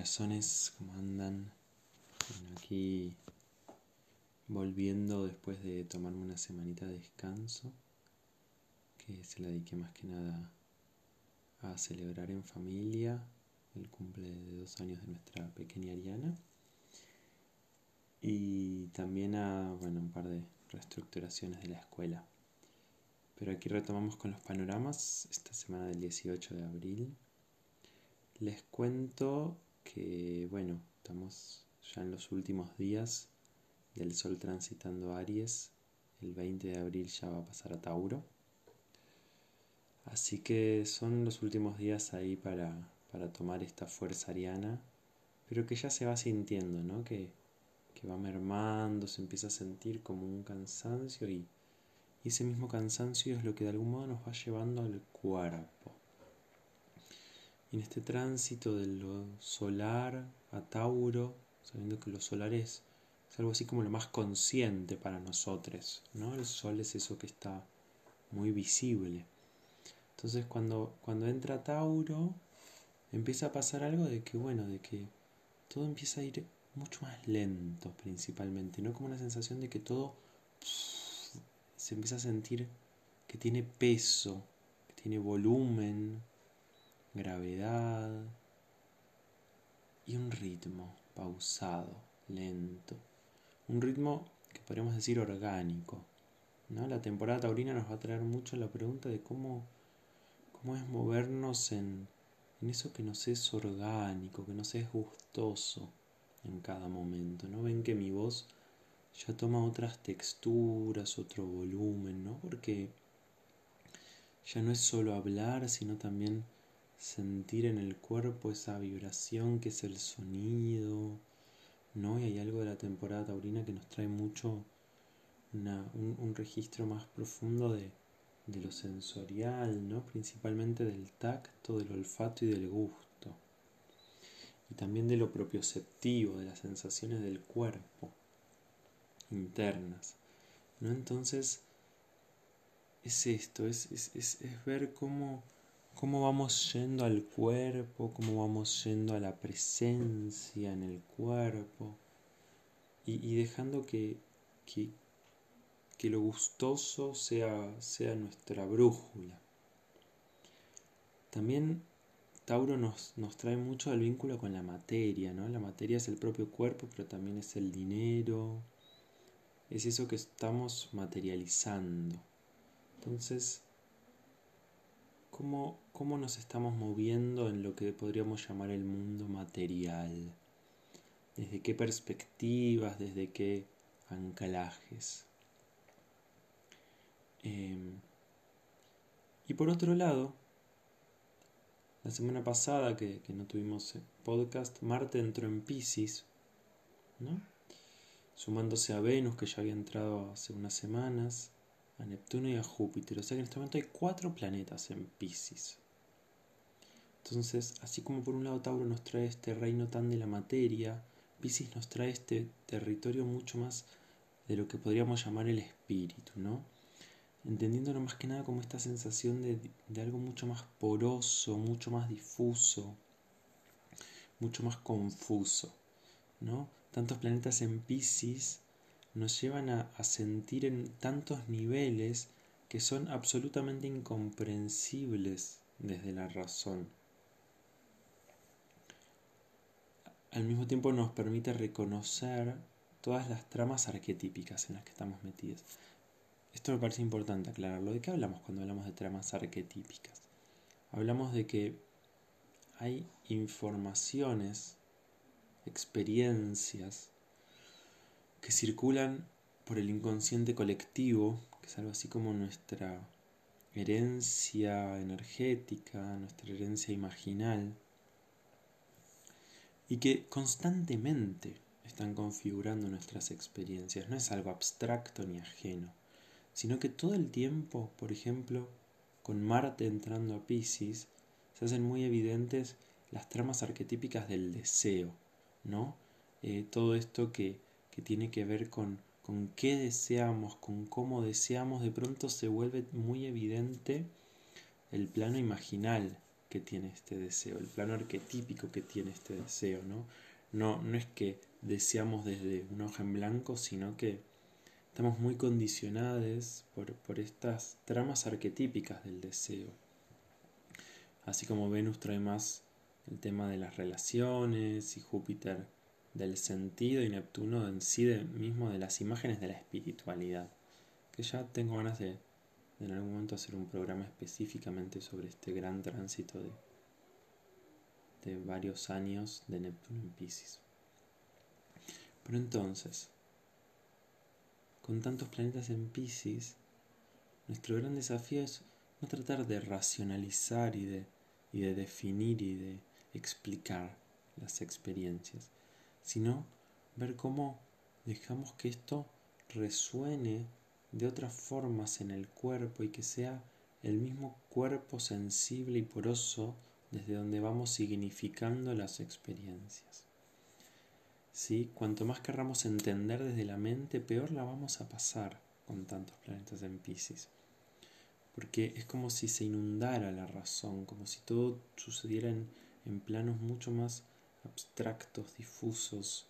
corazones, ¿cómo andan? aquí volviendo después de tomarme una semanita de descanso, que se la dediqué más que nada a celebrar en familia el cumple de dos años de nuestra pequeña Ariana y también a bueno, un par de reestructuraciones de la escuela. Pero aquí retomamos con los panoramas esta semana del 18 de abril. Les cuento que, bueno, estamos ya en los últimos días del Sol transitando Aries. El 20 de abril ya va a pasar a Tauro. Así que son los últimos días ahí para, para tomar esta fuerza ariana, pero que ya se va sintiendo, ¿no? Que, que va mermando, se empieza a sentir como un cansancio y y ese mismo cansancio es lo que de algún modo nos va llevando al cuerpo. Y en este tránsito de lo solar a Tauro, sabiendo que lo solar es, algo así como lo más consciente para nosotros, ¿no? El sol es eso que está muy visible. Entonces cuando, cuando entra Tauro, empieza a pasar algo de que, bueno, de que todo empieza a ir mucho más lento principalmente, ¿no? Como una sensación de que todo se empieza a sentir que tiene peso, que tiene volumen, gravedad y un ritmo pausado, lento. Un ritmo que podríamos decir orgánico. ¿no? La temporada taurina nos va a traer mucho la pregunta de cómo, cómo es movernos en, en eso que nos es orgánico, que nos es gustoso en cada momento. ¿no? Ven que mi voz ya toma otras texturas, otro volumen, ¿no? Porque ya no es solo hablar, sino también sentir en el cuerpo esa vibración que es el sonido, ¿no? Y hay algo de la temporada taurina que nos trae mucho un, registro más profundo de, de lo sensorial, ¿no? Principalmente del tacto, del olfato y del gusto. Y también de lo propioceptivo, de las sensaciones del cuerpo internas. ¿no? Entonces, es esto, es, es, es, ver cómo, cómo vamos yendo al cuerpo, cómo vamos yendo a la presencia en el cuerpo y, dejando que, que, que, lo gustoso sea, sea nuestra brújula. También Tauro nos, nos trae mucho el vínculo con la materia, ¿no? La materia es el propio cuerpo, pero también es el dinero, es eso que estamos materializando. Entonces, ¿cómo, ¿cómo, nos estamos moviendo en lo que podríamos llamar el mundo material? ¿Desde qué perspectivas? ¿Desde qué anclajes? Em, y por otro lado, la semana pasada que, que no tuvimos podcast, Marte entró en Pisces, ¿no? sumándose a Venus, que ya había entrado hace unas semanas, a Neptuno y a Júpiter. O sea que en este momento hay cuatro planetas en Pisces. Entonces, así como por un lado Tauro nos trae este reino tan de la materia, Pisces nos trae este territorio mucho más de lo que podríamos llamar el espíritu, ¿no? Entendiéndolo más que nada como esta sensación de, de algo mucho más poroso, mucho más difuso, mucho más confuso, ¿no? tantos planetas en Pisces nos llevan a, sentir en tantos niveles que son absolutamente incomprensibles desde la razón. Al mismo tiempo nos permite reconocer todas las tramas arquetípicas en las que estamos metidos. Esto me parece importante aclararlo. ¿De qué hablamos cuando hablamos de tramas arquetípicas? Hablamos de que hay informaciones experiencias que circulan por el inconsciente colectivo, que es algo así como nuestra herencia energética, nuestra herencia imaginal, y que constantemente están configurando nuestras experiencias. No es algo abstracto ni ajeno, sino que todo el tiempo, por ejemplo, con Marte entrando a Pisces, se hacen muy evidentes las tramas arquetípicas del deseo, ¿no? Eh, todo esto que, tiene que ver con, con qué deseamos, con cómo deseamos, de pronto se vuelve muy evidente el plano imaginal, que tiene este deseo, el plano arquetípico que tiene este deseo, ¿no? No, no es que deseamos desde un hoja en blanco, sino que estamos muy condicionados por, por estas tramas arquetípicas del deseo. Así como Venus trae más el tema de las relaciones y Júpiter del sentido y Neptuno en sí mismo de las imágenes de la espiritualidad. Que ya tengo ganas de, en algún momento hacer un programa específicamente sobre este gran tránsito de, de varios años de Neptuno en Pisces. Pero entonces, con tantos planetas en Pisces, nuestro gran desafío es no tratar de racionalizar y de, y de definir y de explicar las experiencias, sino ver cómo dejamos que esto resuene de otras formas en el cuerpo y que sea el mismo cuerpo sensible y poroso desde donde vamos significando las experiencias. ¿Sí? Cuanto más querramos entender desde la mente, peor la vamos a pasar con tantos planetas en Pisces. Porque es como si se inundara la razón, como si todo sucediera en, en planos mucho más abstractos, difusos,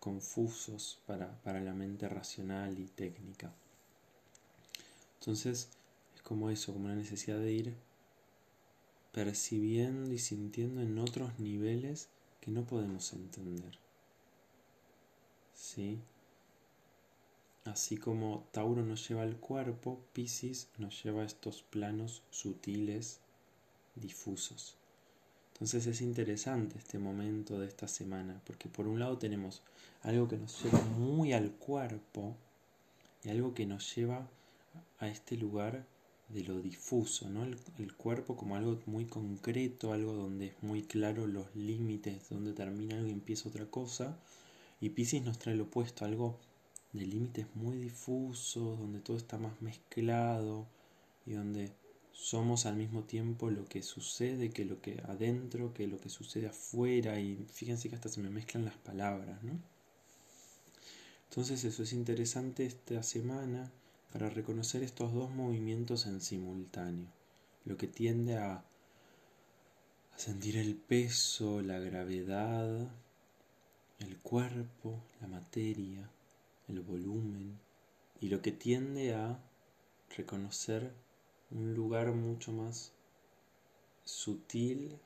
confusos para, para la mente racional y técnica. Entonces es como eso, como la necesidad de ir percibiendo y sintiendo en otros niveles que no podemos entender. ¿Sí? Así como Tauro nos lleva al cuerpo, Pisces nos lleva a estos planos sutiles, difusos. Entonces es interesante este momento de esta semana, porque por un lado tenemos algo que nos lleva muy al cuerpo y algo que nos lleva a este lugar de lo difuso, ¿no? El, cuerpo como algo muy concreto, algo donde es muy claro los límites, donde termina algo y empieza otra cosa, y Pisces nos trae lo opuesto, algo de límites muy difusos, donde todo está más mezclado y donde somos al mismo tiempo lo que sucede que lo que adentro, que lo que sucede afuera, y fíjense que hasta se me mezclan las palabras, ¿no? Entonces eso es interesante esta semana para reconocer estos dos movimientos en simultáneo, lo que tiende a, a sentir el peso, la gravedad, el cuerpo, la materia, el volumen, y lo que tiende a reconocer un lugar mucho más sutil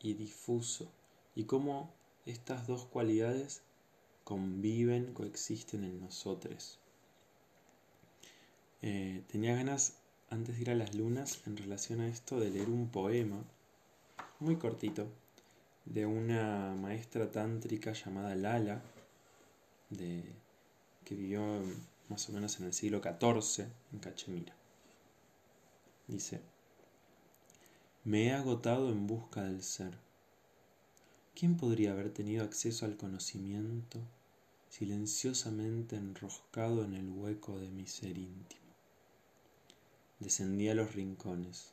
y difuso, y cómo estas dos cualidades conviven, coexisten en nosotros. Eh, tenía ganas, antes de ir a las lunas, en relación a esto, de leer un poema muy cortito de una maestra tántrica llamada Lala, que vivió más o menos en el siglo XIV en Cachemira. Dice, me he agotado en busca del ser. ¿Quién podría haber tenido acceso al conocimiento silenciosamente enroscado en el hueco de mi ser íntimo? descendí a los rincones.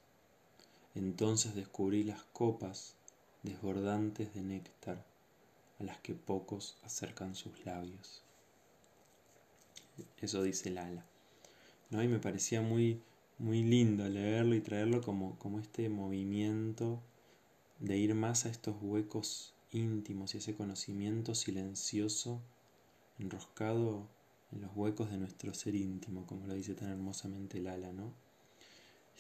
Entonces descubrí las copas desbordantes de néctar a las que pocos acercan sus labios. Eso dice Lala. ¿no? Y me parecía muy, muy lindo leerlo y traerlo como, como este movimiento de ir más a estos huecos íntimos y ese conocimiento silencioso enroscado en los huecos de nuestro ser íntimo, como lo dice tan hermosamente Lala, ¿no?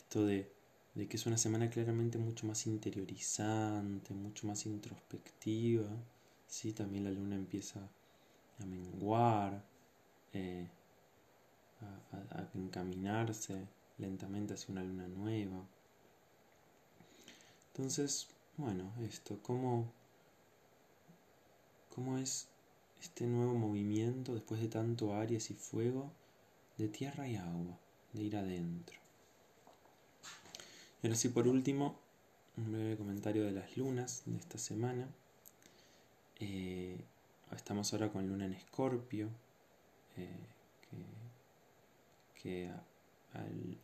esto de, que es una semana claramente mucho más interiorizante, mucho más introspectiva, ¿sí? también la luna empieza a menguar, eh, a, encaminarse lentamente hacia una luna nueva. Entonces, bueno, esto, ¿cómo, cómo es este nuevo movimiento después de tanto Aries y fuego de tierra y agua, de ir adentro? Y ahora sí, por último, un breve comentario de las lunas de esta semana. Eh, estamos ahora con luna en escorpio, eh, que,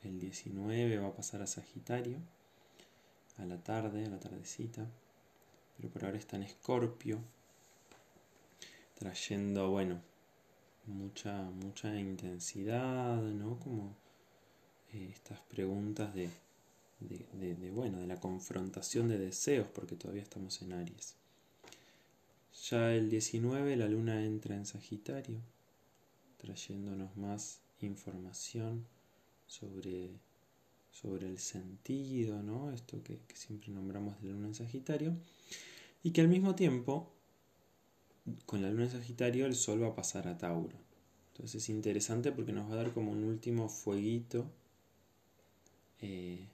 el 19 va a pasar a Sagitario, a la tarde, a la tardecita, pero por ahora está en escorpio, trayendo, bueno, mucha, mucha intensidad, ¿no? Como eh, estas preguntas de bueno, de la confrontación de deseos, porque todavía estamos en Aries. Ya el 19 la luna entra en Sagitario, trayéndonos más información sobre, sobre el sentido, ¿no? Esto que, siempre nombramos de la luna en Sagitario. Y que al mismo tiempo, con la luna en Sagitario, el Sol va a pasar a Tauro. Entonces es interesante porque nos va a dar como un último fueguito eh,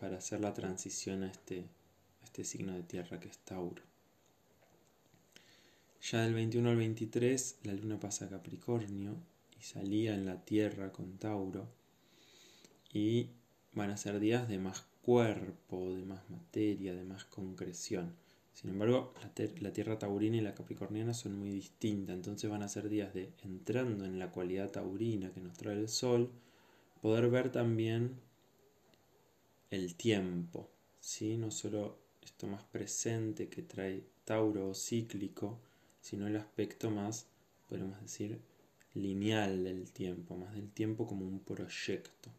para hacer la transición a este, a este signo de tierra que es Tauro. Ya del 21 al 23 la luna pasa a Capricornio y salía en la tierra con Tauro y van a ser días de más cuerpo, de más materia, de más concreción. Sin embargo, la, Tierra taurina y la capricorniana son muy distintas, entonces van a ser días de entrando en la cualidad taurina que nos trae el Sol, poder ver también el tiempo, ¿sí? no solo esto más presente que trae Tauro cíclico, sino el aspecto más, podemos decir, lineal del tiempo, más del tiempo como un proyecto.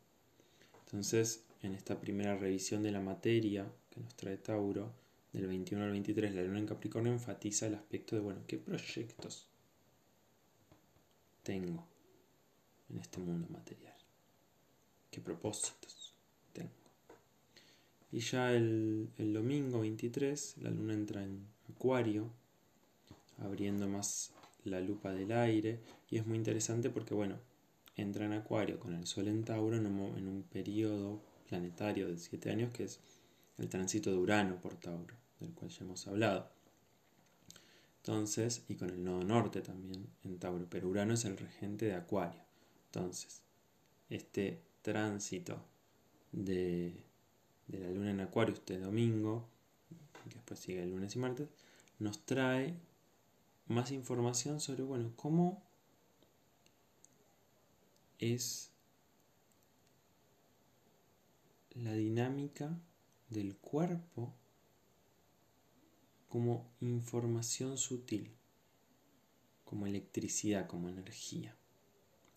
Entonces, en esta primera revisión de la materia que nos trae Tauro, del 21 al 23, la luna en Capricornio enfatiza el aspecto de, bueno, ¿qué proyectos tengo en este mundo material? ¿Qué propósitos tengo? Y ya el, el domingo 23, la luna entra en Acuario, abriendo más la lupa del aire, y es muy interesante porque, bueno, entra en Acuario con el Sol en Tauro en un, periodo planetario de 7 años que es el tránsito de Urano por Tauro, del cual ya hemos hablado. Entonces, y con el nodo norte también en Tauro, pero Urano es el regente de Acuario. Entonces, este tránsito de, de la luna en Acuario este domingo, que después sigue el lunes y martes, nos trae más información sobre, bueno, cómo es la dinámica del cuerpo como información sutil, como electricidad, como energía.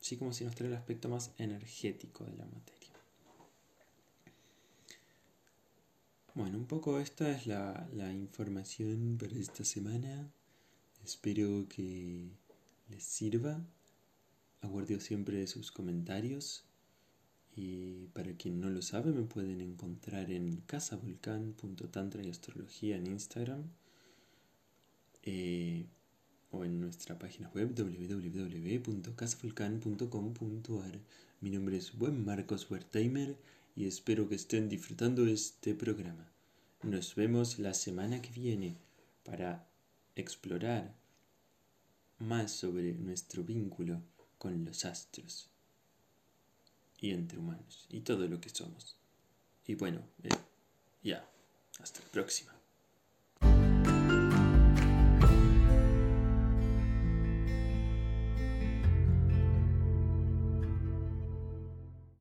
Así como si nos trae el aspecto más energético de la materia. Bueno, un poco esta es la, la información para esta semana. Espero que les sirva. Aguardo siempre sus comentarios y para quien no lo sabe, me pueden encontrar en casavolcán.tantra y astrología en Instagram eh, o en nuestra página web www.casavolcán.com.ar. Mi nombre es Buen Marcos Wertheimer y espero que estén disfrutando este programa. Nos vemos la semana que viene para explorar más sobre nuestro vínculo con los astros y entre humanos y todo lo que somos. Y bueno, eh, ya, hasta la próxima.